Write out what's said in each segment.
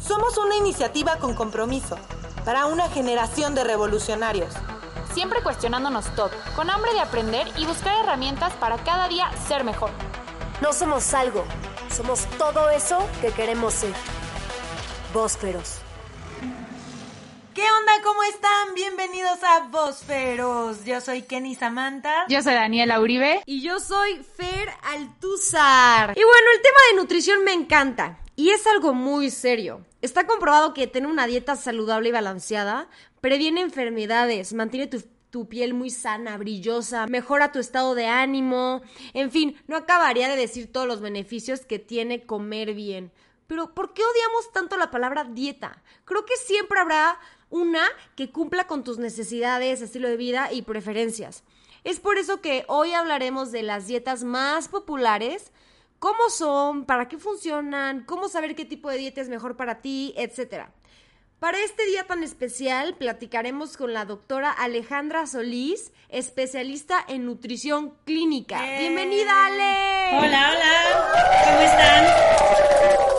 Somos una iniciativa con compromiso para una generación de revolucionarios. Siempre cuestionándonos todo, con hambre de aprender y buscar herramientas para cada día ser mejor. No somos algo, somos todo eso que queremos ser. Vosferos. ¿Qué onda? ¿Cómo están? Bienvenidos a Vosferos. Yo soy Kenny Samantha. Yo soy Daniela Uribe. Y yo soy Fer Altuzar. Y bueno, el tema de nutrición me encanta. Y es algo muy serio. Está comprobado que tener una dieta saludable y balanceada previene enfermedades, mantiene tu, tu, piel muy sana, brillosa, mejora tu estado de ánimo. En fin, no acabaría de decir todos los beneficios que tiene comer bien. Pero ¿por qué odiamos tanto la palabra dieta? Creo que siempre habrá una que cumpla con tus necesidades, estilo de vida y preferencias. Es por eso que hoy hablaremos de las dietas más populares, cómo son, para qué funcionan, cómo saber qué tipo de dieta es mejor para ti, etc. Para este día tan especial platicaremos con la doctora Alejandra Solís, especialista en nutrición clínica. Bienvenida, Ale. Hola, hola. ¿Cómo están?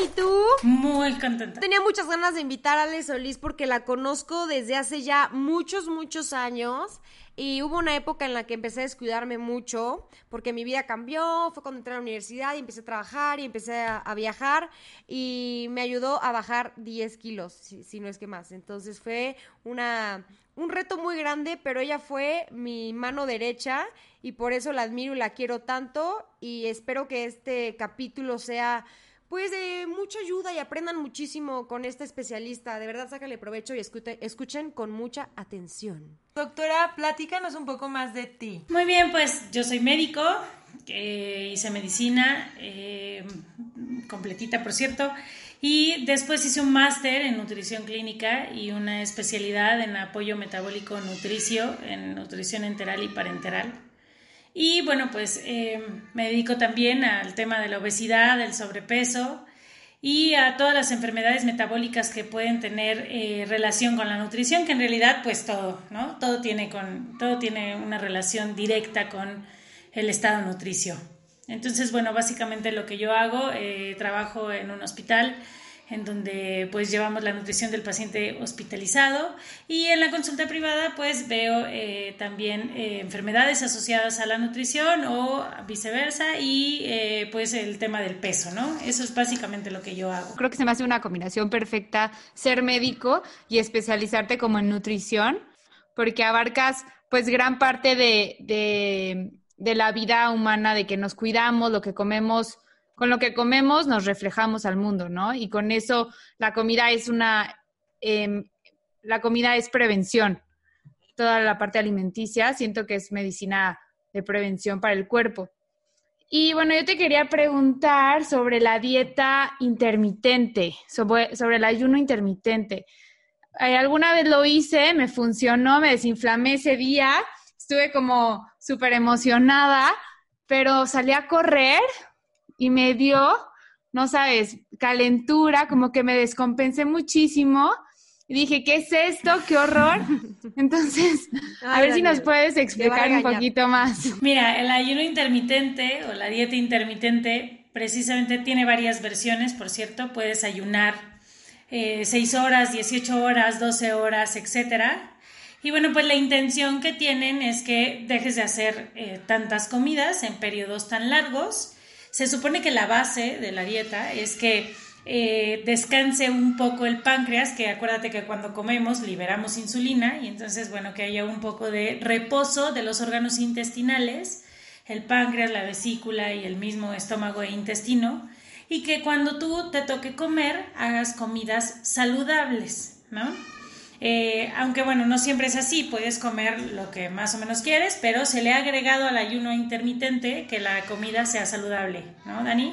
Bien, ¿y tú? Muy contenta. Tenía muchas ganas de invitar a Ale Solís porque la conozco desde hace ya muchos, muchos años. Y hubo una época en la que empecé a descuidarme mucho porque mi vida cambió, fue cuando entré a la universidad y empecé a trabajar y empecé a, a viajar y me ayudó a bajar 10 kilos, si, si, no es que más. Entonces fue una, un reto muy grande, pero ella fue mi mano derecha y por eso la admiro y la quiero tanto y espero que este capítulo sea pues de mucha ayuda y aprendan muchísimo con esta especialista. De verdad, sácale provecho y escute, escuchen con mucha atención. Doctora, platícanos un poco más de ti. Muy bien, pues yo soy médico, eh, hice medicina, eh, completita por cierto, y después hice un máster en nutrición clínica y una especialidad en apoyo metabólico nutricio, en nutrición enteral y parenteral. Y bueno, pues eh, me dedico también al tema de la obesidad, del sobrepeso y a todas las enfermedades metabólicas que pueden tener eh, relación con la nutrición, que en realidad pues todo, ¿no? Todo tiene, con, todo tiene una relación directa con el estado nutricio. Entonces, bueno, básicamente lo que yo hago, eh, trabajo en un hospital en donde pues llevamos la nutrición del paciente hospitalizado y en la consulta privada pues veo eh, también eh, enfermedades asociadas a la nutrición o viceversa y eh, pues el tema del peso, ¿no? Eso es básicamente lo que yo hago. Creo que se me hace una combinación perfecta ser médico y especializarte como en nutrición porque abarcas pues gran parte de, de, de la vida humana, de que nos cuidamos, lo que comemos con lo que comemos nos reflejamos al mundo, ¿no? Y con eso la comida es una, eh, la comida es prevención. Toda la parte alimenticia siento que es medicina de prevención para el cuerpo. Y bueno, yo te quería preguntar sobre la dieta intermitente, sobre, sobre el ayuno intermitente. Eh, alguna vez lo hice, me funcionó, me desinflamé ese día, estuve como súper emocionada, pero salí a correr y me dio, no sabes, calentura, como que me descompensé muchísimo. Y dije, ¿qué es esto? ¡Qué horror! Entonces, Ay, a ver si nos puedes explicar un poquito más. Mira, el ayuno intermitente o la dieta intermitente precisamente tiene varias versiones, por cierto. Puedes ayunar eh, 6 horas, 18 horas, 12 horas, etcétera. Y bueno, pues la intención que tienen es que dejes de hacer eh, tantas comidas en periodos tan largos se supone que la base de la dieta es que eh, descanse un poco el páncreas, que acuérdate que cuando comemos liberamos insulina y entonces, bueno, que haya un poco de reposo de los órganos intestinales, el páncreas, la vesícula y el mismo estómago e intestino, y que cuando tú te toque comer hagas comidas saludables, ¿no? Eh, aunque bueno, no siempre es así, puedes comer lo que más o menos quieres, pero se le ha agregado al ayuno intermitente que la comida sea saludable, ¿no, Dani?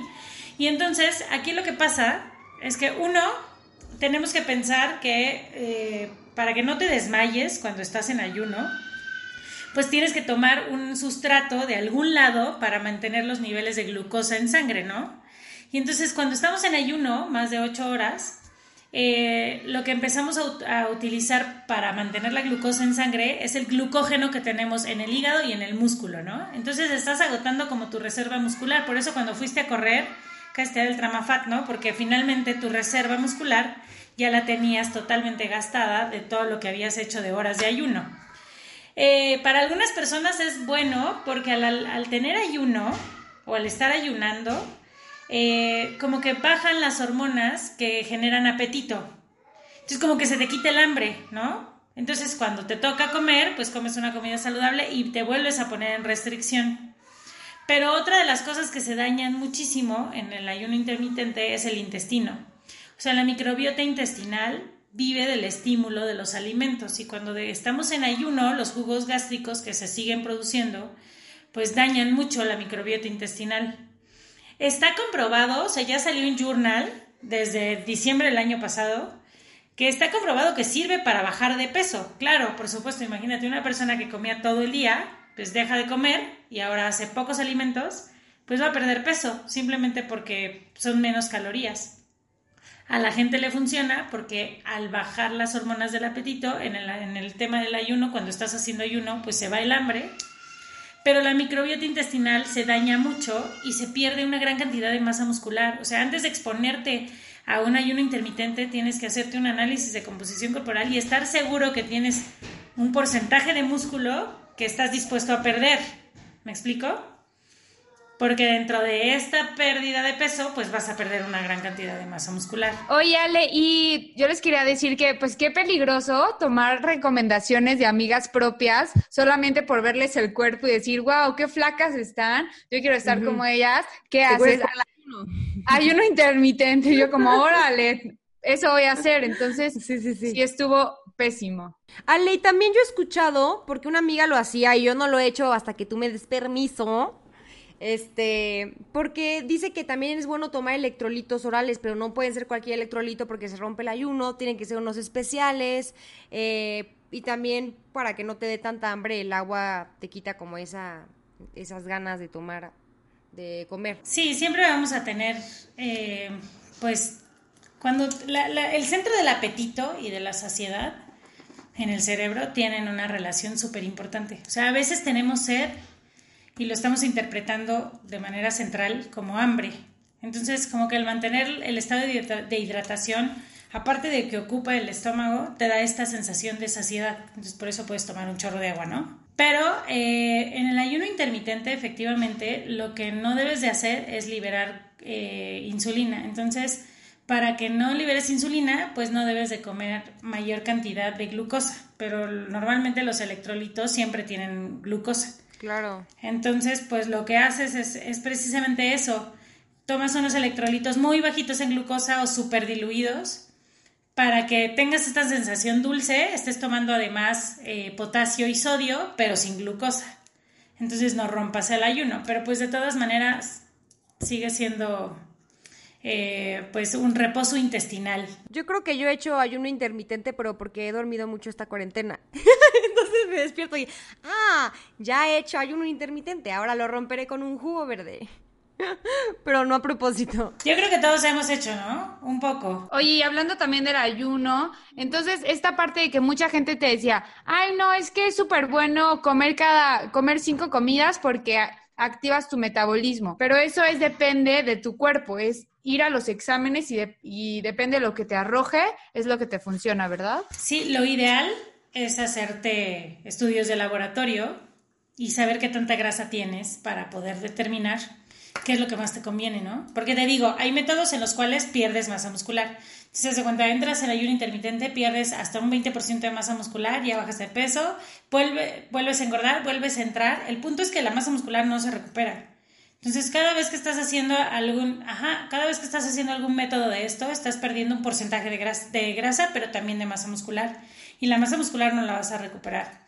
Y entonces, aquí lo que pasa es que uno, tenemos que pensar que eh, para que no te desmayes cuando estás en ayuno, pues tienes que tomar un sustrato de algún lado para mantener los niveles de glucosa en sangre, ¿no? Y entonces cuando estamos en ayuno, más de 8 horas, eh, lo que empezamos a, utilizar para mantener la glucosa en sangre es el glucógeno que tenemos en el hígado y en el músculo, ¿no? Entonces estás agotando como tu reserva muscular, por eso cuando fuiste a correr castidad del tramafat, ¿no? Porque finalmente tu reserva muscular ya la tenías totalmente gastada de todo lo que habías hecho de horas de ayuno. Eh, para algunas personas es bueno porque al, tener ayuno o al estar ayunando, eh, como que bajan las hormonas que generan apetito. Entonces como que se te quita el hambre, ¿no? Entonces cuando te toca comer, pues comes una comida saludable y te vuelves a poner en restricción. Pero otra de las cosas que se dañan muchísimo en el ayuno intermitente es el intestino. O sea, la microbiota intestinal vive del estímulo de los alimentos y cuando estamos en ayuno, los jugos gástricos que se siguen produciendo, pues dañan mucho la microbiota intestinal. Está comprobado, o sea, ya salió en Journal desde diciembre del año pasado, que está comprobado que sirve para bajar de peso. Claro, por supuesto, imagínate una persona que comía todo el día, pues deja de comer y ahora hace pocos alimentos, pues va a perder peso, simplemente porque son menos calorías. A la gente le funciona porque al bajar las hormonas del apetito, en el, en el tema del ayuno, cuando estás haciendo ayuno, pues se va el hambre, pero la microbiota intestinal se daña mucho y se pierde una gran cantidad de masa muscular. O sea, antes de exponerte a un ayuno intermitente, tienes que hacerte un análisis de composición corporal y estar seguro que tienes un porcentaje de músculo que estás dispuesto a perder. ¿Me explico? Porque dentro de esta pérdida de peso, pues vas a perder una gran cantidad de masa muscular. Oye, Ale, y yo les quería decir que, pues qué peligroso tomar recomendaciones de amigas propias solamente por verles el cuerpo y decir, wow, qué flacas están, yo quiero estar como ellas. ¿Qué haces? Hay uno intermitente, yo como, órale, eso voy a hacer. Entonces, sí, sí, sí. sí estuvo pésimo. Ale, y también yo he escuchado, porque una amiga lo hacía y yo no lo he hecho hasta que tú me des permiso, este, porque dice que también es bueno tomar electrolitos orales, pero no pueden ser cualquier electrolito porque se rompe el ayuno, tienen que ser unos especiales. Eh, y también para que no te dé tanta hambre, el agua te quita como esa, esas ganas de tomar, de comer. Sí, siempre vamos a tener, eh, pues, cuando el centro del apetito y de la saciedad en el cerebro tienen una relación súper importante. O sea, a veces tenemos sed y lo estamos interpretando de manera central como hambre. Entonces, como que el mantener el estado de hidratación, aparte de que ocupa el estómago, te da esta sensación de saciedad. Entonces, por eso puedes tomar un chorro de agua, ¿no? Pero eh, en el ayuno intermitente, efectivamente, lo que no debes de hacer es liberar eh, insulina. Entonces, para que no liberes insulina, pues no debes de comer mayor cantidad de glucosa. Pero normalmente los electrolitos siempre tienen glucosa. Claro. Entonces, pues lo que haces es, precisamente eso. Tomas unos electrolitos muy bajitos en glucosa o súper diluidos para que tengas esta sensación dulce, estés tomando además eh, potasio y sodio, pero sin glucosa. Entonces no rompas el ayuno, pero pues de todas maneras sigue siendo eh, pues un reposo intestinal. Yo creo que yo he hecho ayuno intermitente, pero porque he dormido mucho esta cuarentena. Entonces me despierto y, ah, ya he hecho ayuno intermitente, ahora lo romperé con un jugo verde. Pero no a propósito. Yo creo que todos hemos hecho, ¿no? Un poco. Oye, y hablando también del ayuno, entonces esta parte de que mucha gente te decía, ay, no, es que es súper bueno comer cada, comer cinco comidas porque activas tu metabolismo. Pero eso es depende de tu cuerpo, es ir a los exámenes y, y depende de lo que te arroje, es lo que te funciona, ¿verdad? Sí, lo ideal es hacerte estudios de laboratorio y saber qué tanta grasa tienes para poder determinar qué es lo que más te conviene, ¿no? Porque te digo, hay métodos en los cuales pierdes masa muscular. Entonces, cuando entras en ayuno intermitente, pierdes hasta un 20% de masa muscular, ya bajas de peso, vuelve, vuelves a engordar, vuelves a entrar. El punto es que la masa muscular no se recupera. Entonces, cada vez que estás haciendo algún, ajá, cada vez que estás haciendo algún método de esto, estás perdiendo un porcentaje de grasa, de grasa, pero también de masa muscular. Y la masa muscular no la vas a recuperar.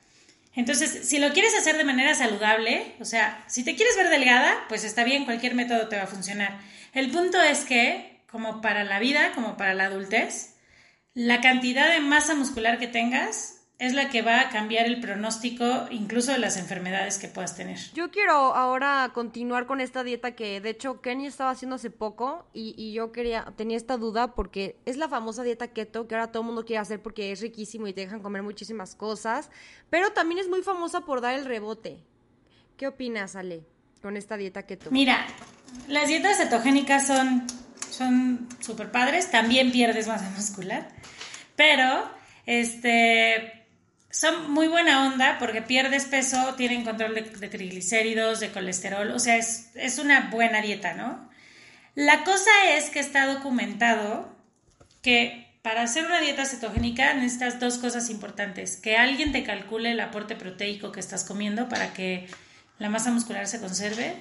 Entonces, si lo quieres hacer de manera saludable, o sea, si te quieres ver delgada, pues está bien, cualquier método te va a funcionar. El punto es que, como para la vida, como para la adultez, la cantidad de masa muscular que tengas es la que va a cambiar el pronóstico incluso de las enfermedades que puedas tener. Yo quiero ahora continuar con esta dieta que de hecho Kenny estaba haciendo hace poco y, yo quería, tenía esta duda porque es la famosa dieta keto que ahora todo el mundo quiere hacer porque es riquísimo y te dejan comer muchísimas cosas, pero también es muy famosa por dar el rebote. ¿Qué opinas, Ale, con esta dieta keto? Mira, Las dietas cetogénicas son son súper padres, también pierdes masa muscular, pero este son muy buena onda porque pierdes peso, tienen control de, triglicéridos, de colesterol, o sea, es, es una buena dieta, ¿no? La cosa es que está documentado que para hacer una dieta cetogénica necesitas dos cosas importantes. Que alguien te calcule el aporte proteico que estás comiendo para que la masa muscular se conserve.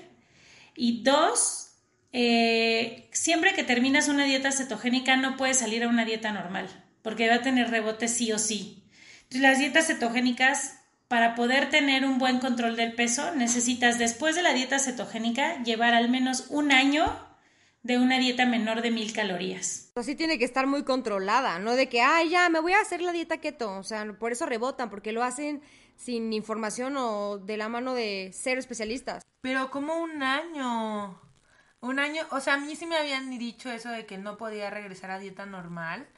Y dos, eh, siempre que terminas una dieta cetogénica no puedes salir a una dieta normal, porque va a tener rebote sí o sí. Las dietas cetogénicas, para poder tener un buen control del peso, necesitas después de la dieta cetogénica llevar al menos un año de una dieta menor de mil calorías. Así tiene que estar muy controlada, no de que, ay, ya, me voy a hacer la dieta keto. O sea, por eso rebotan, porque lo hacen sin información o de la mano de cero especialistas. Pero como un año. Un año, o sea, a mí sí me habían dicho eso de que no podía regresar a dieta normal.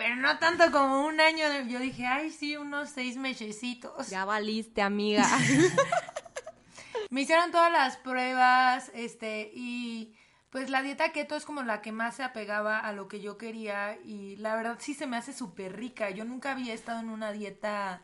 Pero no tanto como un año. Yo dije, ay, sí, unos seis mesecitos. Ya valiste, amiga. me hicieron todas las pruebas, este, y pues la dieta keto es como la que más se apegaba a lo que yo quería. Y la verdad sí se me hace súper rica. Yo nunca había estado en una dieta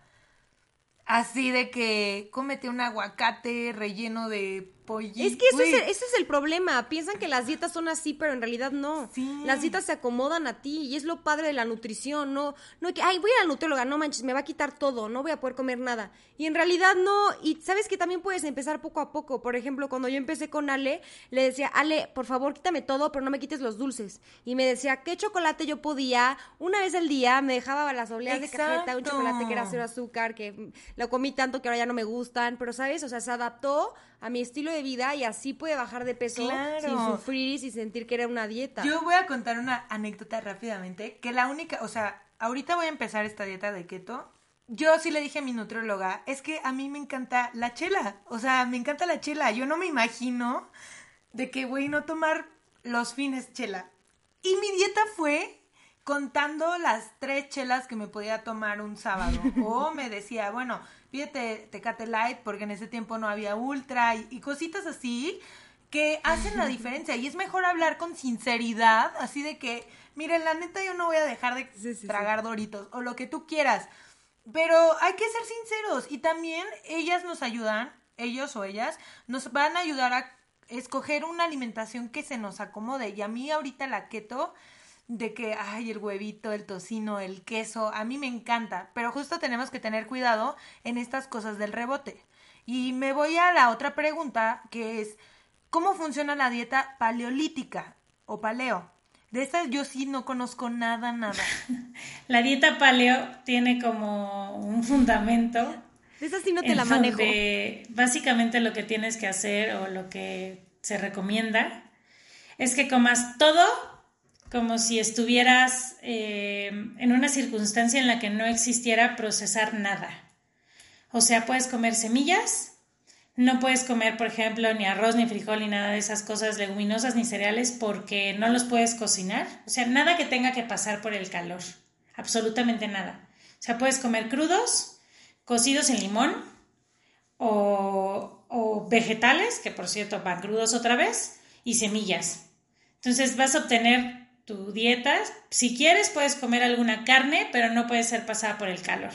así de que cómete un aguacate relleno de es que eso es, ese es el problema. Piensan que las dietas son así, pero en realidad no. Las dietas se acomodan a ti y es lo padre de la nutrición. No, no que, ay, voy a la nutrióloga, no manches, me va a quitar todo, no voy a poder comer nada. Y en realidad no. Y sabes que también puedes empezar poco a poco. Por ejemplo, cuando yo empecé con Ale, le decía, Ale, por favor, quítame todo, pero no me quites los dulces. Y me decía, ¿qué chocolate yo podía? Una vez al día me dejaba las obleas de cajeta, un chocolate que era cero azúcar, que lo comí tanto que ahora ya no me gustan. Pero, ¿sabes? O sea, se adaptó a mi estilo de vida y así puede bajar de peso sin sufrir y sin sentir que era una dieta. Yo voy a contar una anécdota rápidamente, que la única, o sea, ahorita voy a empezar esta dieta de keto. Yo sí le dije a mi nutrióloga, es que a mí me encanta la chela, o sea, me encanta la chela. Yo no me imagino de que voy a no tomar los fines chela. Y mi dieta fue contando las tres chelas que me podía tomar un sábado. O me decía, bueno, pídete Tecate Light porque en ese tiempo no había Ultra y, cositas así que hacen la diferencia. Y es mejor hablar con sinceridad, así de que, miren, la neta yo no voy a dejar de tragar doritos o lo que tú quieras. Pero hay que ser sinceros y también ellas nos ayudan, ellos o ellas, nos van a ayudar a escoger una alimentación que se nos acomode. Y a mí ahorita la keto de que, ay, el huevito, el tocino, el queso, a mí me encanta, pero justo tenemos que tener cuidado en estas cosas del rebote. Y me voy a la otra pregunta, que es, ¿cómo funciona la dieta paleolítica o paleo? De esta yo sí no conozco nada, nada. La dieta paleo tiene como un fundamento. De esa sí no te la manejo. Básicamente lo que tienes que hacer o lo que se recomienda es que comas todo como si estuvieras eh, en una circunstancia en la que no existiera procesar nada. O sea, puedes comer semillas, no puedes comer, por ejemplo, ni arroz, ni frijol, ni nada de esas cosas leguminosas, ni cereales, porque no los puedes cocinar. O sea, nada que tenga que pasar por el calor. Absolutamente nada. O sea, puedes comer crudos, cocidos en limón, o, o vegetales, que por cierto van crudos otra vez, y semillas. Entonces vas a obtener tu dieta. Si quieres, puedes comer alguna carne, pero no puede ser pasada por el calor.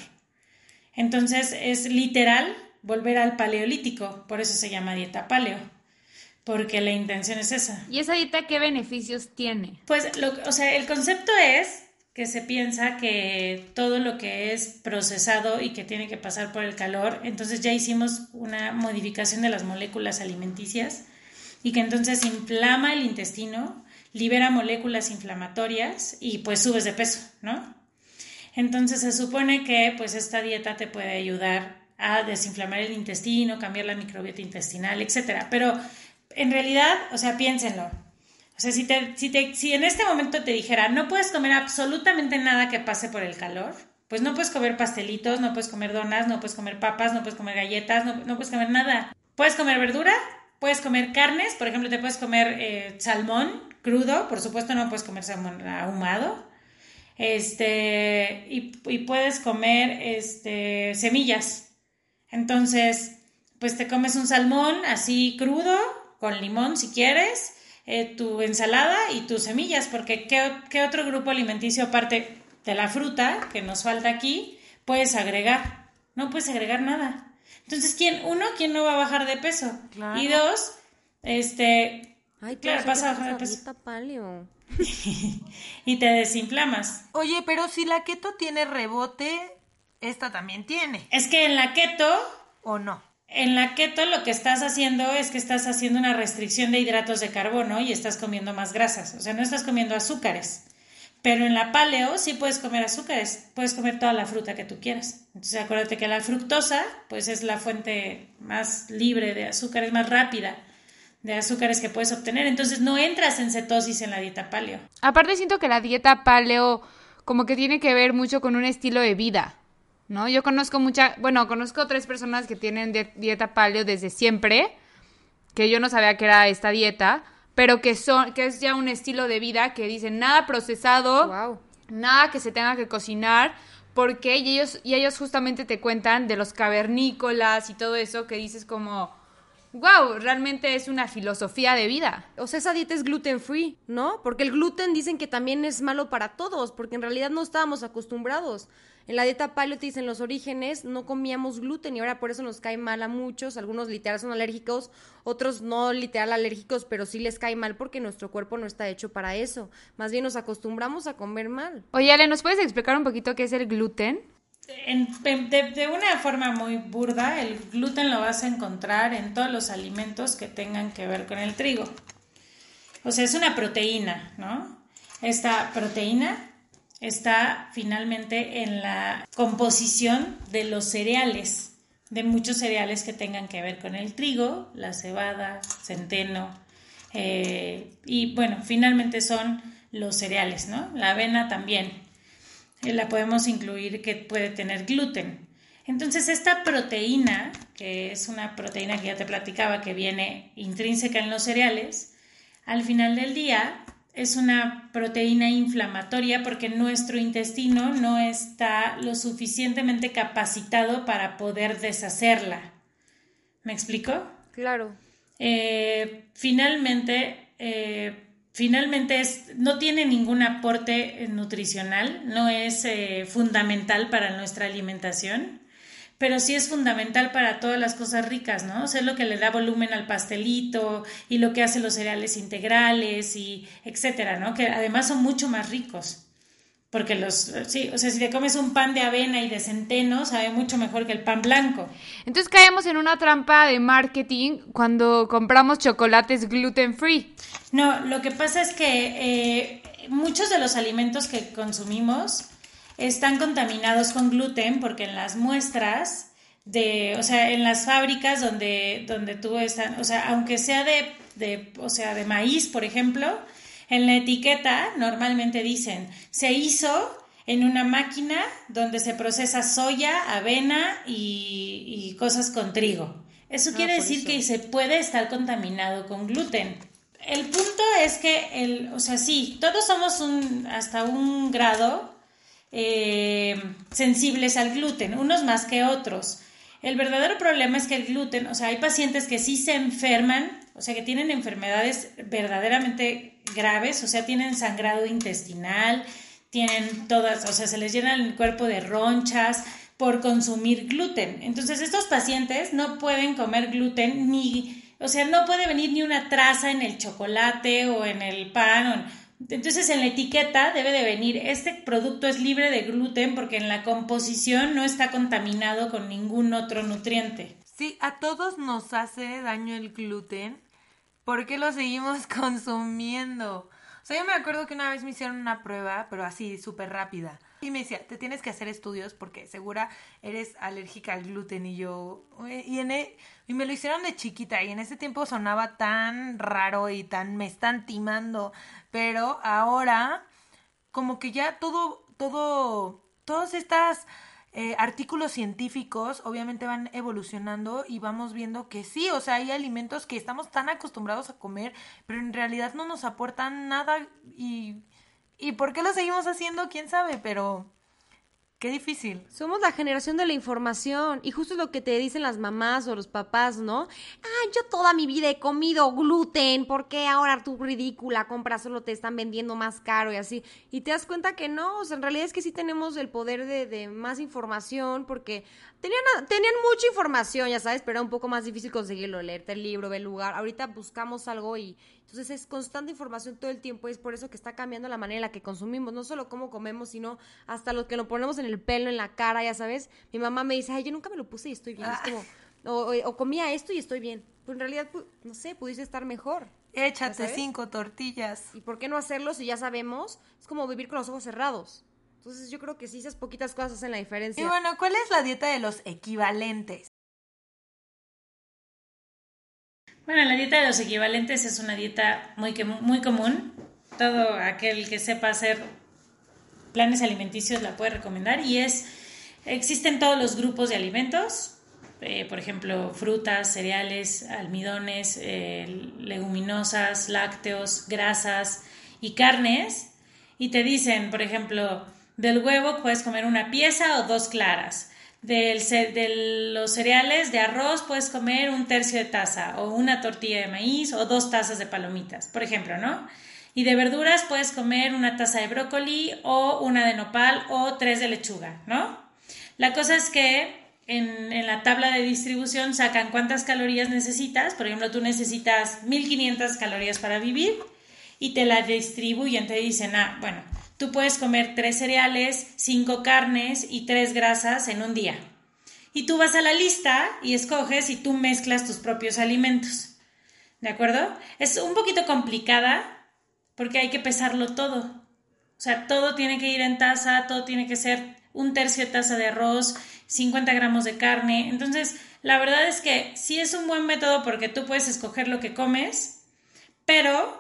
Entonces es literal volver al paleolítico, por eso se llama dieta paleo, porque la intención es esa. ¿Y esa dieta qué beneficios tiene? Pues, lo, o sea, el concepto es que se piensa que todo lo que es procesado y que tiene que pasar por el calor, entonces ya hicimos una modificación de las moléculas alimenticias y que entonces inflama el intestino libera moléculas inflamatorias y pues subes de peso, ¿no? Entonces se supone que pues esta dieta te puede ayudar a desinflamar el intestino, cambiar la microbiota intestinal, etcétera. Pero en realidad, o sea, piénsenlo. O sea, si, te, si, te, si en este momento te dijera, no puedes comer absolutamente nada que pase por el calor, pues no puedes comer pastelitos, no puedes comer donas, no puedes comer papas, no puedes comer galletas, no, no puedes comer nada. Puedes comer verdura, puedes comer carnes, por ejemplo, te puedes comer eh, salmón, crudo, por supuesto no puedes comer salmón ahumado. Este, y, puedes comer este, semillas. Entonces, pues te comes un salmón así crudo con limón si quieres, eh, tu ensalada y tus semillas, porque ¿qué, ¿qué, otro grupo alimenticio aparte de la fruta que nos falta aquí puedes agregar? No puedes agregar nada. Entonces, ¿quién, uno, quién no va a bajar de peso? Y dos, este, Ay, claro, vas a bajar de peso. Y te desinflamas. Oye, pero si la keto tiene rebote, esta también tiene. Es que en la keto... ¿O no? En la keto lo que estás haciendo es que estás haciendo una restricción de hidratos de carbono y estás comiendo más grasas. O sea, no estás comiendo azúcares. Pero en la paleo sí puedes comer azúcares, puedes comer toda la fruta que tú quieras. Entonces acuérdate que la fructosa pues es la fuente más libre de azúcares, más rápida de azúcares que puedes obtener. Entonces no entras en cetosis en la dieta paleo. Aparte siento que la dieta paleo como que tiene que ver mucho con un estilo de vida, ¿no? Yo conozco mucha, bueno, conozco tres personas que tienen dieta paleo desde siempre, que yo no sabía que era esta dieta pero que son que es ya un estilo de vida que dicen nada procesado, nada que se tenga que cocinar, porque y ellos y ellos justamente te cuentan de los cavernícolas y todo eso que dices como wow, realmente es una filosofía de vida. O sea, esa dieta es gluten free, ¿no? Porque el gluten dicen que también es malo para todos, porque en realidad no estábamos acostumbrados. En la dieta paleo te dicen los orígenes, no comíamos gluten y ahora por eso nos cae mal a muchos. Algunos literal son alérgicos, otros no literal alérgicos, pero sí les cae mal porque nuestro cuerpo no está hecho para eso. Más bien nos acostumbramos a comer mal. Oye, Ale, ¿nos puedes explicar un poquito qué es el gluten? de, una forma muy burda, el gluten lo vas a encontrar en todos los alimentos que tengan que ver con el trigo. O sea, es una proteína, ¿no? Esta proteína está finalmente en la composición de los cereales, de muchos cereales que tengan que ver con el trigo, la cebada, centeno, eh, y bueno, finalmente son los cereales, ¿no? La avena también. Eh, la podemos incluir que puede tener gluten. Entonces, esta proteína, que es una proteína que ya te platicaba que viene intrínseca en los cereales, al final del día es una proteína inflamatoria porque nuestro intestino no está lo suficientemente capacitado para poder deshacerla. ¿Me explico? Claro. Eh, finalmente, eh, finalmente es, no tiene ningún aporte nutricional, no es eh, fundamental para nuestra alimentación pero sí es fundamental para todas las cosas ricas, ¿no? O sea, es lo que le da volumen al pastelito y lo que hace los cereales integrales y etcétera, ¿no? Que además son mucho más ricos. Porque los, sí, o sea, si te comes un pan de avena y de centeno, sabe mucho mejor que el pan blanco. Entonces caemos en una trampa de marketing cuando compramos chocolates gluten free. No, lo que pasa es que eh, muchos de los alimentos que consumimos están contaminados con gluten porque en las muestras de, o sea, en las fábricas donde, donde tú estás, o sea, aunque sea de, de, o sea, de maíz, por ejemplo, en la etiqueta normalmente dicen, se hizo en una máquina donde se procesa soya, avena y, cosas con trigo. Eso ah, quiere decir que se puede estar contaminado con gluten. El punto es que, el, o sea, sí, todos somos un, hasta un grado eh, sensibles al gluten, unos más que otros. El verdadero problema es que el gluten, o sea, hay pacientes que sí se enferman, o sea, que tienen enfermedades verdaderamente graves, o sea, tienen sangrado intestinal, tienen todas, o sea, se les llena el cuerpo de ronchas por consumir gluten. Entonces, estos pacientes no pueden comer gluten ni, o sea, no puede venir ni una traza en el chocolate o en el pan, o, entonces en la etiqueta debe de venir, este producto es libre de gluten porque en la composición no está contaminado con ningún otro nutriente. Sí, a todos nos hace daño el gluten. ¿Por qué lo seguimos consumiendo? O sea, yo me acuerdo que una vez me hicieron una prueba, pero así, súper rápida. Y me decía, te tienes que hacer estudios porque segura eres alérgica al gluten. Y yo, y, en e, y me lo hicieron de chiquita. Y en ese tiempo sonaba tan raro y tan, me están timando. Pero ahora, como que ya todo, todo, todos estos eh, artículos científicos obviamente van evolucionando y vamos viendo que sí, o sea, hay alimentos que estamos tan acostumbrados a comer, pero en realidad no nos aportan nada y, y por qué lo seguimos haciendo, quién sabe, pero Qué difícil. Somos la generación de la información y justo es lo que te dicen las mamás o los papás, ¿no? Ah, yo toda mi vida he comido gluten, ¿por qué ahora tú ridícula compras solo te están vendiendo más caro y así? Y te das cuenta que no, o sea, en realidad es que sí tenemos el poder de, de más información porque tenían, tenían mucha información, ya sabes, pero era un poco más difícil conseguirlo, leerte el libro, ver el lugar. Ahorita buscamos algo y entonces es constante información todo el tiempo y es por eso que está cambiando la manera en la que consumimos, no solo cómo comemos, sino hasta lo que lo ponemos en el pelo, en la cara, ya sabes. Mi mamá me dice, ay, yo nunca me lo puse y estoy bien. Es como, o, o- o comía esto y estoy bien. Pues en realidad, no sé, pudiste estar mejor. Échate cinco tortillas. ¿Y por qué no hacerlo si ya sabemos? Es como vivir con los ojos cerrados. Entonces yo creo que sí, esas poquitas cosas hacen la diferencia. Y bueno, ¿cuál es la dieta de los equivalentes? Bueno, la dieta de los equivalentes es una dieta muy, muy común. Todo aquel que sepa hacer planes alimenticios la puede recomendar y es, existen todos los grupos de alimentos, eh, por ejemplo, frutas, cereales, almidones, eh, leguminosas, lácteos, grasas y carnes. Y te dicen, por ejemplo, del huevo puedes comer una pieza o dos claras. Del de los cereales de arroz puedes comer un tercio de taza o una tortilla de maíz o dos tazas de palomitas, por ejemplo, ¿no? Y de verduras puedes comer una taza de brócoli o una de nopal o tres de lechuga, ¿no? La cosa es que en, en la tabla de distribución sacan cuántas calorías necesitas. Por ejemplo, tú necesitas 1500 calorías para vivir y te la distribuyen. Te dicen, ah, bueno, tú puedes comer tres cereales, cinco carnes y tres grasas en un día. Y tú vas a la lista y escoges y tú mezclas tus propios alimentos. ¿De acuerdo? Es un poquito complicada porque hay que pesarlo todo. O sea, todo tiene que ir en taza, todo tiene que ser un tercio de taza de arroz, 50 gramos de carne. Entonces, la verdad es que sí es un buen método porque tú puedes escoger lo que comes, pero,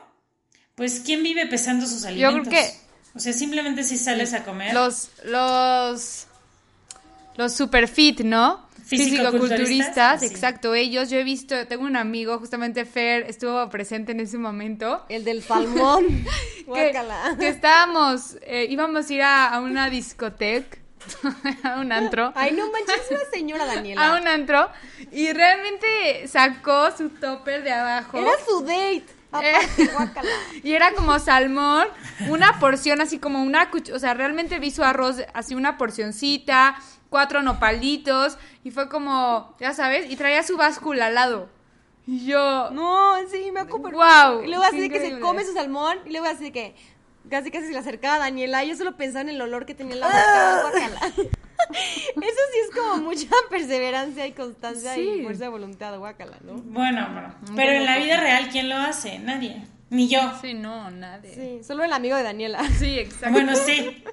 pues, ¿quién vive pesando sus Yo alimentos? creo que O sea, simplemente si sales a comer. los, los, los super fit, ¿no? Sí. exacto. Ellos, yo he visto, tengo un amigo, justamente Fer, estuvo presente en ese momento. El del salmón. que, que estábamos, eh, íbamos a ir a, a una discoteca, a un antro. Ay, no manches, es una señora Daniela. A un antro y realmente sacó su topper de abajo. Era su date. Aparte, guácala. Y era como salmón, una porción así como una cuch- o sea, realmente vi su arroz así una porcioncita, cuatro nopalitos y fue como, ya sabes, y traía su báscula al lado. Y yo, No, sí, me acuerdo. Guau, Y luego así de que se come su salmón y luego así de que casi casi se le acercaba a Daniela. Yo solo pensaba en el olor que tenía en la boca. guácala. Eso sí es como mucha perseverancia y constancia Sí. y fuerza de voluntad, guácala, ¿no? Bueno, bueno. Pero en la vida real, ¿quién lo hace? Nadie. Ni yo. sí, no, nadie. Sí, Sí, solo el amigo de Daniela. exacto. Bueno, sí.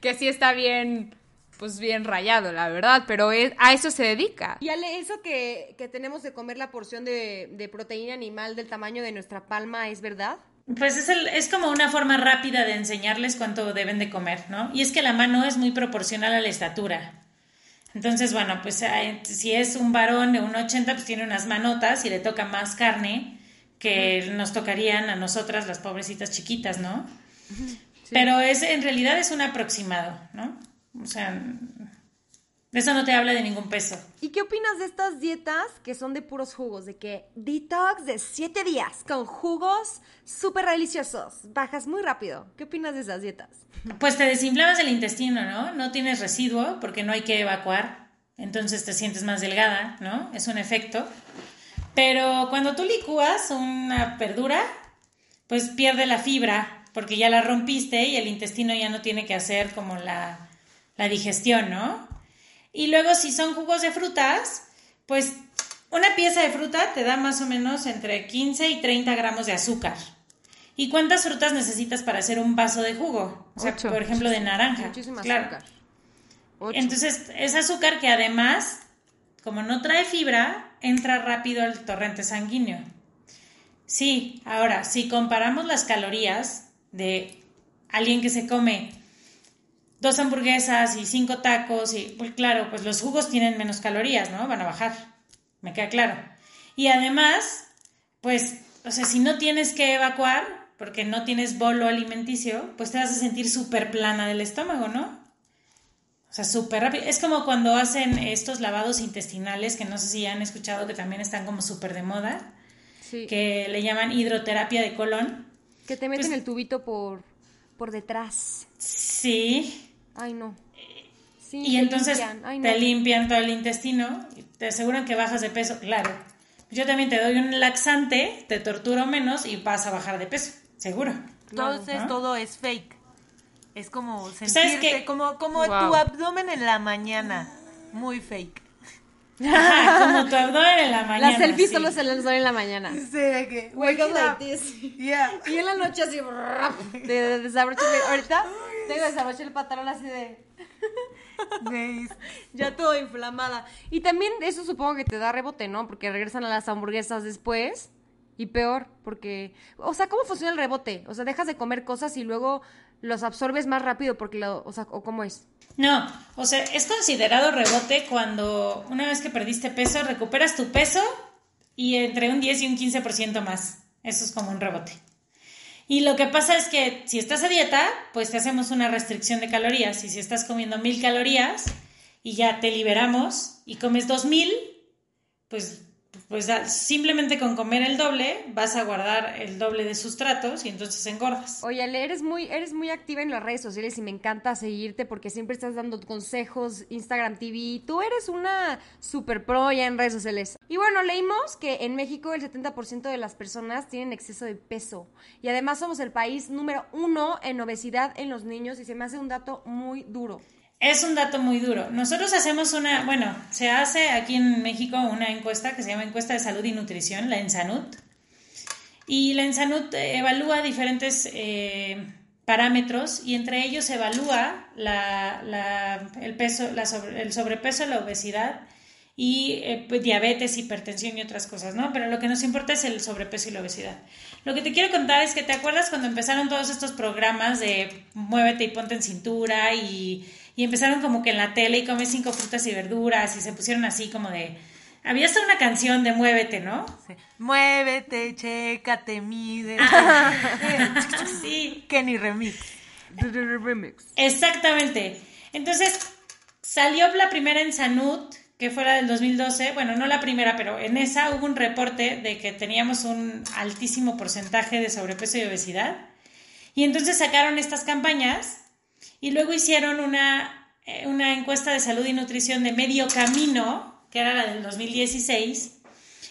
que sí está bien, pues bien rayado, la verdad, pero es- a eso se dedica. Y Ale, eso que, que tenemos de comer la porción de, de proteína animal del tamaño de nuestra palma, ¿es verdad? Pues es, el- es como una forma rápida de enseñarles cuánto deben de comer, ¿no? Y es que la mano es muy proporcional a la estatura. Entonces, bueno, pues si es un varón de un 80, pues tiene unas manotas y le toca más carne que nos tocarían a nosotras, las pobrecitas chiquitas, ¿no? Pero es en realidad es un aproximado, ¿no? O sea, eso no te habla de ningún peso. ¿Y qué opinas de estas dietas que son de puros jugos? De que detox de 7 días con jugos súper deliciosos, bajas muy rápido. ¿Qué opinas de esas dietas? Pues te desinflamas el intestino, ¿no? No tienes residuo porque no hay que evacuar, entonces te sientes más delgada, ¿no? Es un efecto. Pero cuando tú licúas una verdura, pues pierde la fibra porque ya la rompiste y el intestino ya no tiene que hacer como la, la digestión, ¿no? Y luego si son jugos de frutas, pues una pieza de fruta te da más o menos entre 15 y 30 gramos de azúcar. ¿Y cuántas frutas necesitas para hacer un vaso de jugo? O sea, Ocho. por ejemplo, de naranja. Muchísimo Claro. azúcar. Ocho. Entonces, es azúcar que además, como no trae fibra, entra rápido al torrente sanguíneo. Sí, ahora, si comparamos las calorías de alguien que se come dos hamburguesas y cinco tacos, y pues claro, pues los jugos tienen menos calorías, ¿no? Van a bajar, me queda claro. Y además, pues, o sea, si no tienes que evacuar, porque no tienes bolo alimenticio, pues te vas a sentir súper plana del estómago, ¿no? O sea, súper rápido. Es como cuando hacen estos lavados intestinales, que no sé si han escuchado que también están como súper de moda, Sí. que le llaman hidroterapia de colon. Que te meten Pues- el tubito por, por detrás. Sí. Ay, no. Sí, Y te entonces limpian. Ay, no. te limpian todo el intestino, y te aseguran que bajas de peso, claro. Yo también te doy un laxante, te torturo menos y vas a bajar de peso, seguro. Entonces todo es fake. Es como ¿Sabes sentirte, qué? como, como Wow. tu abdomen en la mañana. Muy fake. Como tu abdomen en la mañana. Las selfies sí. solo se las doy en la mañana. Sí, de que, Wake up waking like up. this. Yeah. Y en la noche así, brrr, de desabrocho. Ahorita tengo desabroché el pantalón así de ya todo inflamada. Y también eso supongo que te da rebote, ¿no? Porque regresan a las hamburguesas después. Y peor, porque, o sea, ¿cómo funciona el rebote? O sea, dejas de comer cosas y luego los absorbes más rápido porque lo, o sea, o cómo es. No, o sea, es considerado rebote cuando una vez que perdiste peso, recuperas tu peso y entre un 10 y un 15% más. Eso es como un rebote. Y lo que pasa es que si estás a dieta, pues te hacemos una restricción de calorías. Y si estás comiendo mil calorías y ya te liberamos y comes dos mil, pues, pues simplemente con comer el doble vas a guardar el doble de sustratos y entonces engordas. Oye, Ale, eres muy, eres muy activa en las redes sociales y me encanta seguirte porque siempre estás dando consejos, Instagram TV. Tú eres una super pro ya en redes sociales. Y bueno, leímos que en México el 70% de las personas tienen exceso de peso. Y además somos el país número uno en obesidad en los niños y se me hace un dato muy duro. Es un dato muy duro. Nosotros hacemos una, bueno, se hace aquí en México una encuesta que se llama Encuesta de Salud y Nutrición, la ENSANUT. Y la ENSANUT evalúa diferentes eh, parámetros y entre ellos evalúa la, el, peso, la el sobrepeso, la obesidad y eh, pues, diabetes, hipertensión y otras cosas, ¿no? Pero lo que nos importa es el sobrepeso y la obesidad. Lo que te quiero contar es que te acuerdas cuando empezaron todos estos programas de muévete y ponte en cintura y, y empezaron como que en la tele y come cinco frutas y verduras y se pusieron así como de... Había hasta una canción de muévete, ¿no? Sí. Muévete, chécate, mide. Sí, Kenny Remix. Remix. Exactamente. Entonces, salió la primera en Sanut, que fue la del 2012. Bueno, no la primera, pero en esa hubo un reporte de que teníamos un altísimo porcentaje de sobrepeso y obesidad. Y entonces sacaron estas campañas y luego hicieron una, eh, una encuesta de salud y nutrición de medio camino, que era la del 2016.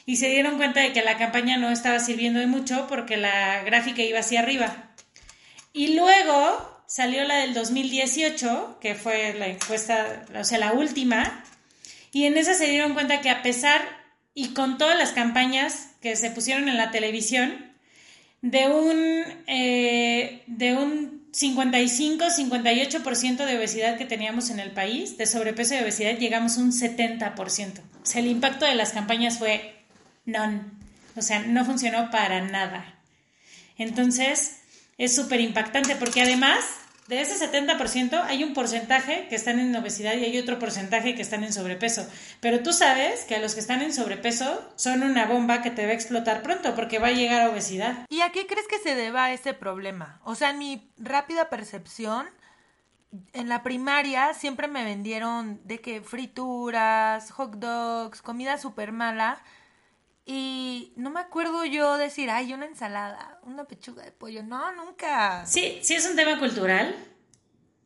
Y se dieron cuenta de que la campaña no estaba sirviendo de mucho porque la gráfica iba hacia arriba. Y luego salió la del 2018, que fue la encuesta, o sea, la última, y en esa se dieron cuenta que a pesar y con todas las campañas que se pusieron en la televisión, de un, eh, de un 55-58% de obesidad que teníamos en el país, de sobrepeso y obesidad, llegamos a un 70%. O sea, el impacto de las campañas fue none. O sea, no funcionó para nada. Entonces, es súper impactante porque además de ese 70% hay un porcentaje que están en obesidad y hay otro porcentaje que están en sobrepeso. Pero tú sabes que a los que están en sobrepeso son una bomba que te va a explotar pronto porque va a llegar a obesidad. ¿Y a qué crees que se deba ese problema? O sea, en mi rápida percepción, en la primaria siempre me vendieron de que frituras, hot dogs, comida súper mala. Y no me acuerdo yo decir, ay, una ensalada, una pechuga de pollo. No, nunca. Sí, sí es un tema cultural.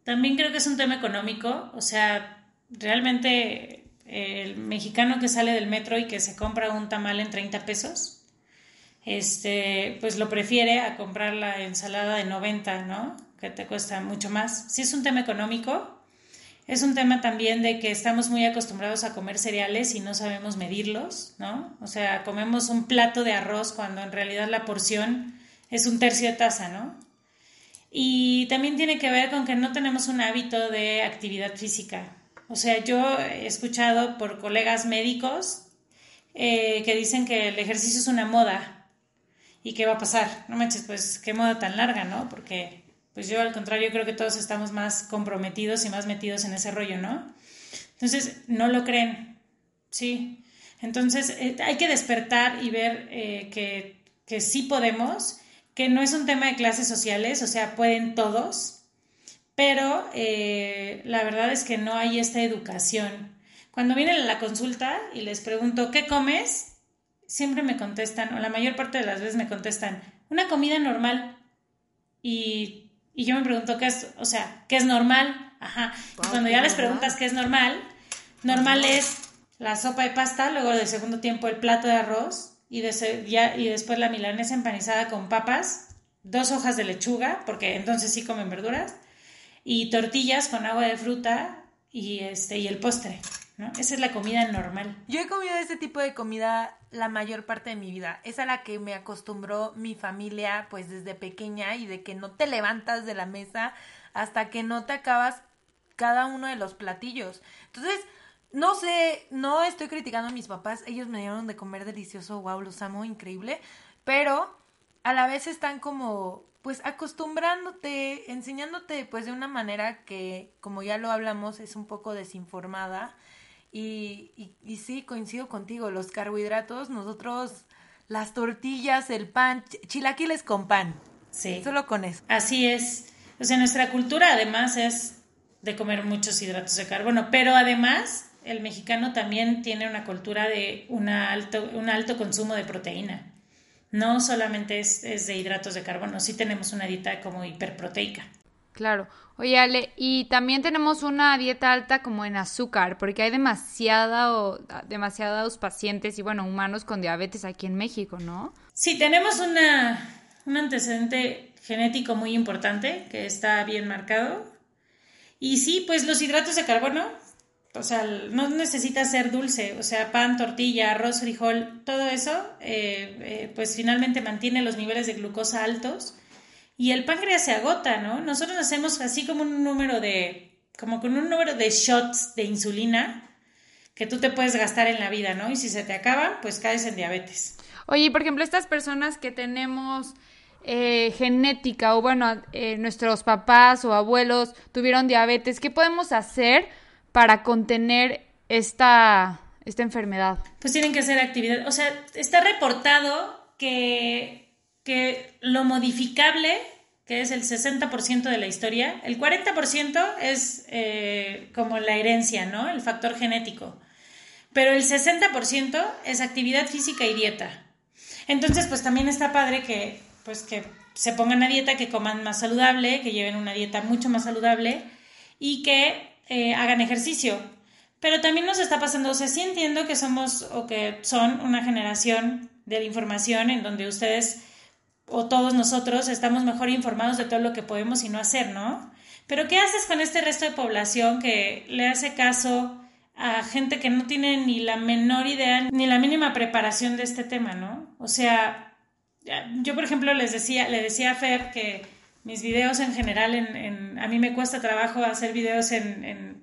También creo que es un tema económico. O sea, realmente eh, el mexicano que sale del metro y que se compra un tamal en 30 pesos, este, pues lo prefiere a comprar la ensalada de 90, ¿no? Que te cuesta mucho más. Sí es un tema económico. Es un tema también de que estamos muy acostumbrados a comer cereales y no sabemos medirlos, ¿no? O sea, comemos un plato de arroz cuando en realidad la porción es un tercio de taza, ¿no? Y también tiene que ver con que no tenemos un hábito de actividad física. O sea, yo he escuchado por colegas médicos eh, que dicen que el ejercicio es una moda y qué va a pasar. No manches, pues qué moda tan larga, ¿no? Porque pues yo al contrario creo que todos estamos más comprometidos y más metidos en ese rollo, ¿no? Entonces, no lo creen, sí. Entonces, eh, hay que despertar y ver eh, que, que sí podemos, que no es un tema de clases sociales, o sea, pueden todos, pero eh, la verdad es que no hay esta educación. Cuando vienen a la consulta y les pregunto, ¿qué comes? Siempre me contestan, o la mayor parte de las veces me contestan, una comida normal. Y, y yo me pregunto, ¿qué es? O sea, ¿qué es normal? Ajá. Y cuando ya les preguntas qué es normal, normal es la sopa de pasta, luego de segundo tiempo el plato de arroz y, de, ya, y después la milanesa empanizada con papas, dos hojas de lechuga, porque entonces sí comen verduras, y tortillas con agua de fruta y, este, y el postre. ¿no? Esa es la comida normal. Yo he comido ese tipo de comida la mayor parte de mi vida. Es a la que me acostumbró mi familia pues desde pequeña y de que no te levantas de la mesa hasta que no te acabas cada uno de los platillos. Entonces, no sé, no estoy criticando a mis papás, ellos me dieron de comer delicioso, wow, los amo, increíble, pero a la vez están como pues acostumbrándote, enseñándote pues de una manera que, como ya lo hablamos, es un poco desinformada. Y, y, y sí, coincido contigo, los carbohidratos, nosotros, las tortillas, el pan, chilaquiles con pan. Sí. Solo con eso. Así es. O sea, nuestra cultura además es de comer muchos hidratos de carbono, pero además el mexicano también tiene una cultura de una alto, un alto consumo de proteína no solamente es, de hidratos de carbono, sí tenemos una dieta como hiperproteica. Claro. Oye, Ale, y también tenemos una dieta alta como en azúcar, porque hay demasiada o, demasiados pacientes y, bueno, humanos con diabetes aquí en México, ¿no? Sí, tenemos una, un antecedente genético muy importante que está bien marcado. Y sí, pues los hidratos de carbono o sea, no necesita ser dulce, o sea, pan, tortilla, arroz, frijol, todo eso, eh, eh, pues finalmente mantiene los niveles de glucosa altos y el páncreas se agota, ¿no? Nosotros hacemos así como un número de, como con un número de shots de insulina que tú te puedes gastar en la vida, ¿no? Y si se te acaba, pues caes en diabetes. Oye, por ejemplo, estas personas que tenemos eh, genética o bueno, nuestros papás o abuelos tuvieron diabetes, ¿qué podemos hacer? para contener esta, esta enfermedad? Pues tienen que hacer actividad. O sea, está reportado que, que lo modificable, que es el 60% de la historia, el 40% es eh, como la herencia, ¿no? El factor genético. Pero el 60% es actividad física y dieta. Entonces, pues también está padre que, pues que se pongan a dieta, que coman más saludable, que lleven una dieta mucho más saludable y que eh, hagan ejercicio. Pero también nos está pasando, o sea, sí entiendo que somos o que son una generación de la información en donde ustedes o todos nosotros estamos mejor informados de todo lo que podemos y no hacer, ¿no? Pero ¿qué haces con este resto de población que le hace caso a gente que no tiene ni la menor idea ni la mínima preparación de este tema, ¿no? O sea, yo por ejemplo les decía, le decía a Fer que mis videos en general, en, a mí me cuesta trabajo hacer videos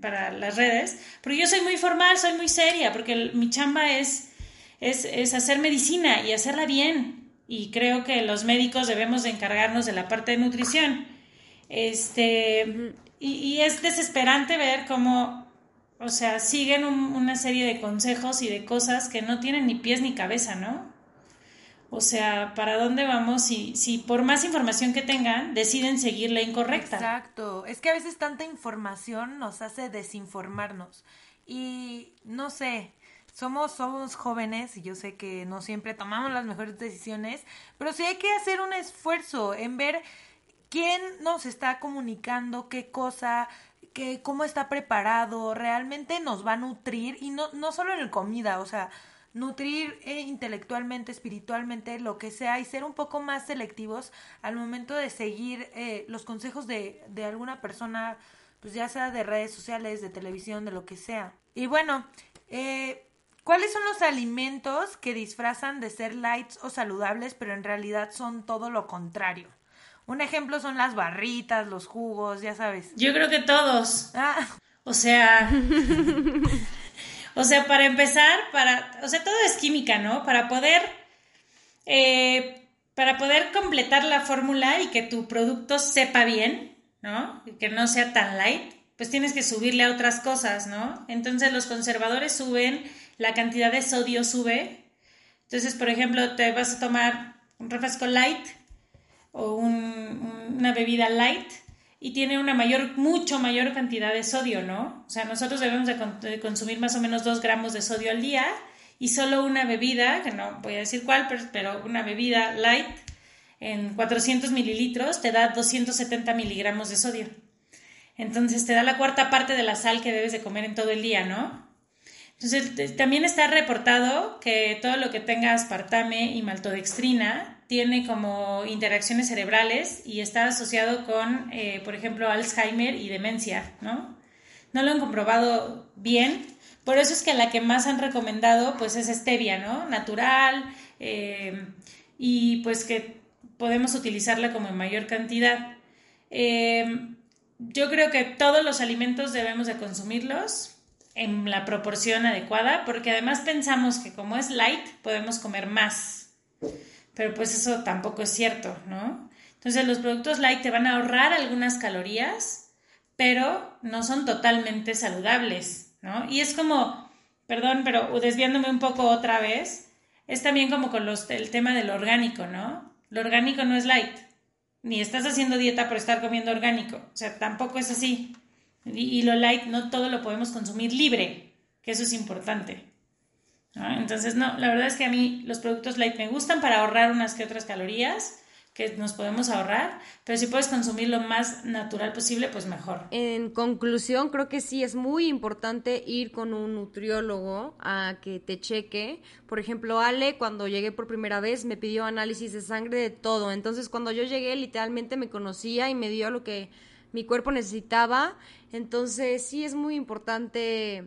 para las redes, porque yo soy muy formal, soy muy seria, porque mi chamba es, es, hacer medicina y hacerla bien. Y creo que los médicos debemos de encargarnos de la parte de nutrición. Este, y, es desesperante ver cómo, o sea, siguen una serie de consejos y de cosas que no tienen ni pies ni cabeza, ¿no? O sea, ¿para dónde vamos si, si por más información que tengan deciden seguir la incorrecta? Exacto. Es que a veces tanta información nos hace desinformarnos. Y no sé, somos, somos jóvenes y yo sé que no siempre tomamos las mejores decisiones, pero sí hay que hacer un esfuerzo en ver quién nos está comunicando, qué cosa, qué, cómo está preparado, realmente nos va a nutrir y no, no solo en comida, o sea, nutrir eh, intelectualmente, espiritualmente, lo que sea, y ser un poco más selectivos al momento de seguir eh, los consejos de, de alguna persona, pues ya sea de redes sociales, de televisión, de lo que sea. Y bueno, eh, ¿cuáles son los alimentos que disfrazan de ser lights o saludables, pero en realidad son todo lo contrario? Un ejemplo son las barritas, los jugos, ya sabes. Yo creo que todos. Ah. O sea, O sea, para empezar, para, o sea, todo es química, ¿no? Para poder, eh, para poder completar la fórmula y que tu producto sepa bien, ¿no? Y que no sea tan light, pues tienes que subirle a otras cosas, ¿no? Entonces los conservadores suben, la cantidad de sodio sube. Entonces, por ejemplo, te vas a tomar un refresco light o una bebida light y tiene una mayor, mucho mayor cantidad de sodio, ¿no? O sea, nosotros debemos de, consumir más o menos 2 gramos de sodio al día y solo una bebida, que no voy a decir cuál, pero, una bebida light en 400 mililitros te da 270 miligramos de sodio. Entonces te da la cuarta parte de la sal que debes de comer en todo el día, ¿no? Entonces también está reportado que todo lo que tenga aspartame y maltodextrina tiene como interacciones cerebrales y está asociado con, eh, por ejemplo, Alzheimer y demencia, ¿no? No lo han comprobado bien, por eso es que la que más han recomendado pues es stevia, ¿no? Natural eh, y pues que podemos utilizarla como en mayor cantidad. Eh, yo creo que todos los alimentos debemos de consumirlos en la proporción adecuada porque además pensamos que como es light podemos comer más pero pues eso tampoco es cierto, ¿no? Entonces los productos light te van a ahorrar algunas calorías, pero no son totalmente saludables, ¿no? Y es como, perdón, pero desviándome un poco otra vez, es también como con los, el tema del orgánico, ¿no? Lo orgánico no es light, ni estás haciendo dieta por estar comiendo orgánico, o sea, tampoco es así. Y, lo light no todo lo podemos consumir libre, que eso es importante. Entonces, no, la verdad es que a mí los productos light me gustan para ahorrar unas que otras calorías que nos podemos ahorrar, pero si puedes consumir lo más natural posible, pues mejor. En conclusión, creo que sí es muy importante ir con un nutriólogo a que te cheque. Por ejemplo, Ale, cuando llegué por primera vez, me pidió análisis de sangre de todo. Entonces, cuando yo llegué, literalmente me conocía y me dio lo que mi cuerpo necesitaba. Entonces, sí es muy importante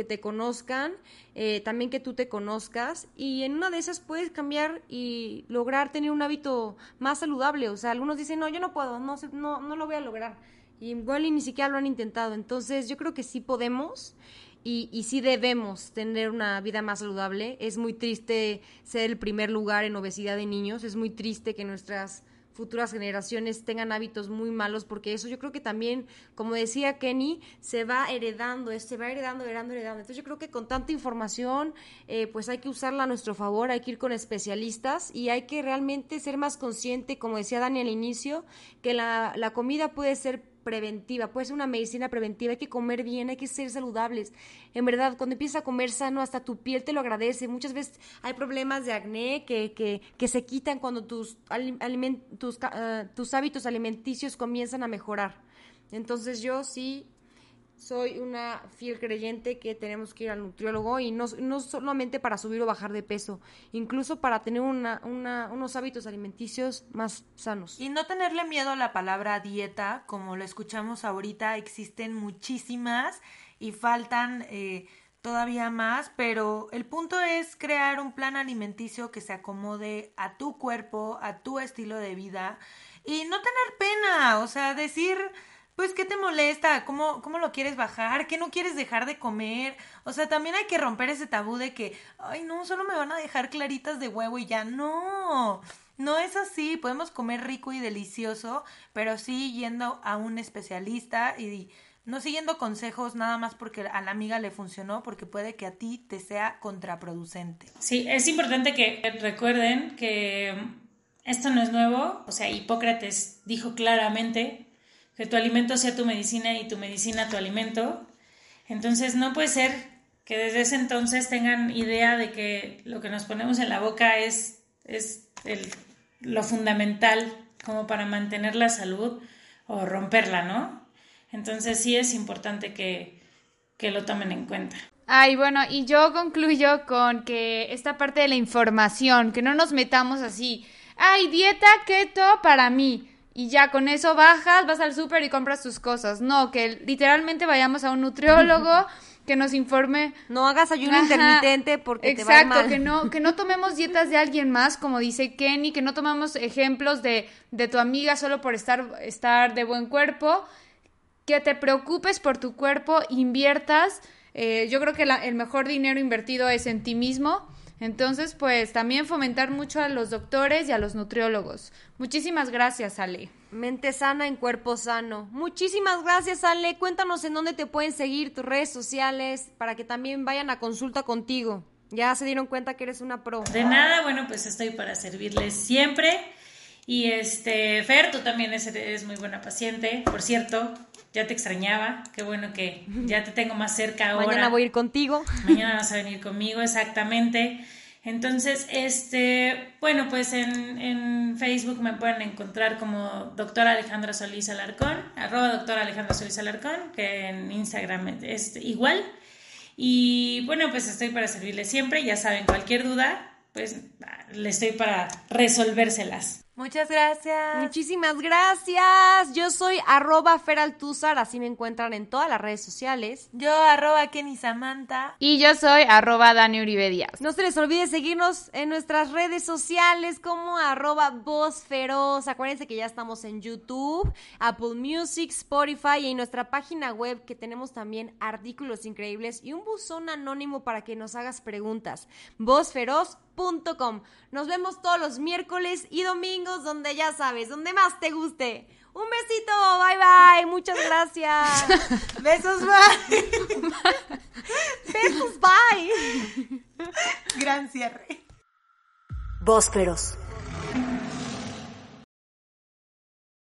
que te conozcan, eh, también que tú te conozcas y en una de esas puedes cambiar y lograr tener un hábito más saludable. O sea, algunos dicen, no, yo no puedo, no, no, no lo voy a lograr. Y igual y ni siquiera lo han intentado. Entonces yo creo que sí podemos y, y sí debemos tener una vida más saludable. Es muy triste ser el primer lugar en obesidad de niños, es muy triste que nuestras futuras generaciones tengan hábitos muy malos, porque eso yo creo que también, como decía Kenny, se va heredando, se va heredando, heredando, heredando. Entonces yo creo que con tanta información, eh, pues hay que usarla a nuestro favor, hay que ir con especialistas y hay que realmente ser más consciente, como decía Dani al inicio, que la, la comida puede ser preventiva, puede ser una medicina preventiva, hay que comer bien, hay que ser saludables. En verdad, cuando empiezas a comer sano, hasta tu piel te lo agradece. Muchas veces hay problemas de acné que, que, que se quitan cuando tus, tus, ah, tus hábitos alimenticios comienzan a mejorar. Entonces yo sí soy una fiel creyente que tenemos que ir al nutriólogo y no, no solamente para subir o bajar de peso, incluso para tener una, una, unos hábitos alimenticios más sanos. Y no tenerle miedo a la palabra dieta, como lo escuchamos ahorita, existen muchísimas y faltan eh, todavía más, pero el punto es crear un plan alimenticio que se acomode a tu cuerpo, a tu estilo de vida y no tener pena, o sea, decir pues, ¿qué te molesta? ¿Cómo, ¿Cómo lo quieres bajar? ¿Qué no quieres dejar de comer? O sea, también hay que romper ese tabú de que, ay, no, solo me van a dejar claritas de huevo y ya. No, no es así. Podemos comer rico y delicioso, pero sí yendo a un especialista y no siguiendo consejos nada más porque a la amiga le funcionó, porque puede que a ti te sea contraproducente. Sí, es importante que recuerden que esto no es nuevo. O sea, Hipócrates dijo claramente que tu alimento sea tu medicina y tu medicina tu alimento. Entonces no puede ser que desde ese entonces tengan idea de que lo que nos ponemos en la boca es, es lo fundamental como para mantener la salud o romperla, ¿no? Entonces sí es importante que, que lo tomen en cuenta. Ay, bueno, y yo concluyo con que esta parte de la información, que no nos metamos así, ay, dieta keto para mí y ya con eso bajas, vas al súper y compras tus cosas. No, que literalmente vayamos a un nutriólogo que nos informe. No hagas ayuno intermitente porque te va mal. que no que no tomemos dietas de alguien más, como dice Kenny, que no tomamos ejemplos de, de tu amiga solo por estar estar de buen cuerpo, que te preocupes por tu cuerpo, inviertas. Eh, yo creo que el mejor dinero invertido es en ti mismo entonces, pues también fomentar mucho a los doctores y a los nutriólogos. Muchísimas gracias, Ale. Mente sana en cuerpo sano. Muchísimas gracias, Ale. Cuéntanos en dónde te pueden seguir tus redes sociales para que también vayan a consulta contigo. Ya se dieron cuenta que eres una pro. De nada, bueno, pues estoy para servirles siempre. Y este, Fer, tú también eres muy buena paciente, por cierto, ya te extrañaba, qué bueno que ya te tengo más cerca ahora. Mañana voy a ir contigo. Mañana vas a venir conmigo, exactamente. Entonces, este, bueno, pues en, en, Facebook me pueden encontrar como doctora Alejandra Solís Alarcón, arroba doctora Alejandra Solís Alarcón, que en Instagram es igual. Y bueno, pues estoy para servirles siempre, ya saben, cualquier duda, pues le estoy para resolvérselas. Muchas gracias. Muchísimas gracias. Yo soy arroba Feraltuzar, así me encuentran en todas las redes sociales. Yo arroba Kenny Samantha. Y yo soy arroba Dani Uribe Díaz. No se les olvide seguirnos en nuestras redes sociales como arroba Voz Feroz. Acuérdense que ya estamos en YouTube, Apple Music, Spotify y en nuestra página web que tenemos también artículos increíbles y un buzón anónimo para que nos hagas preguntas. Nos vemos todos los miércoles y domingos donde ya sabes, donde más te guste. Un besito, bye bye, muchas gracias. Besos, bye. Besos, bye. Gran cierre. Voz feroz.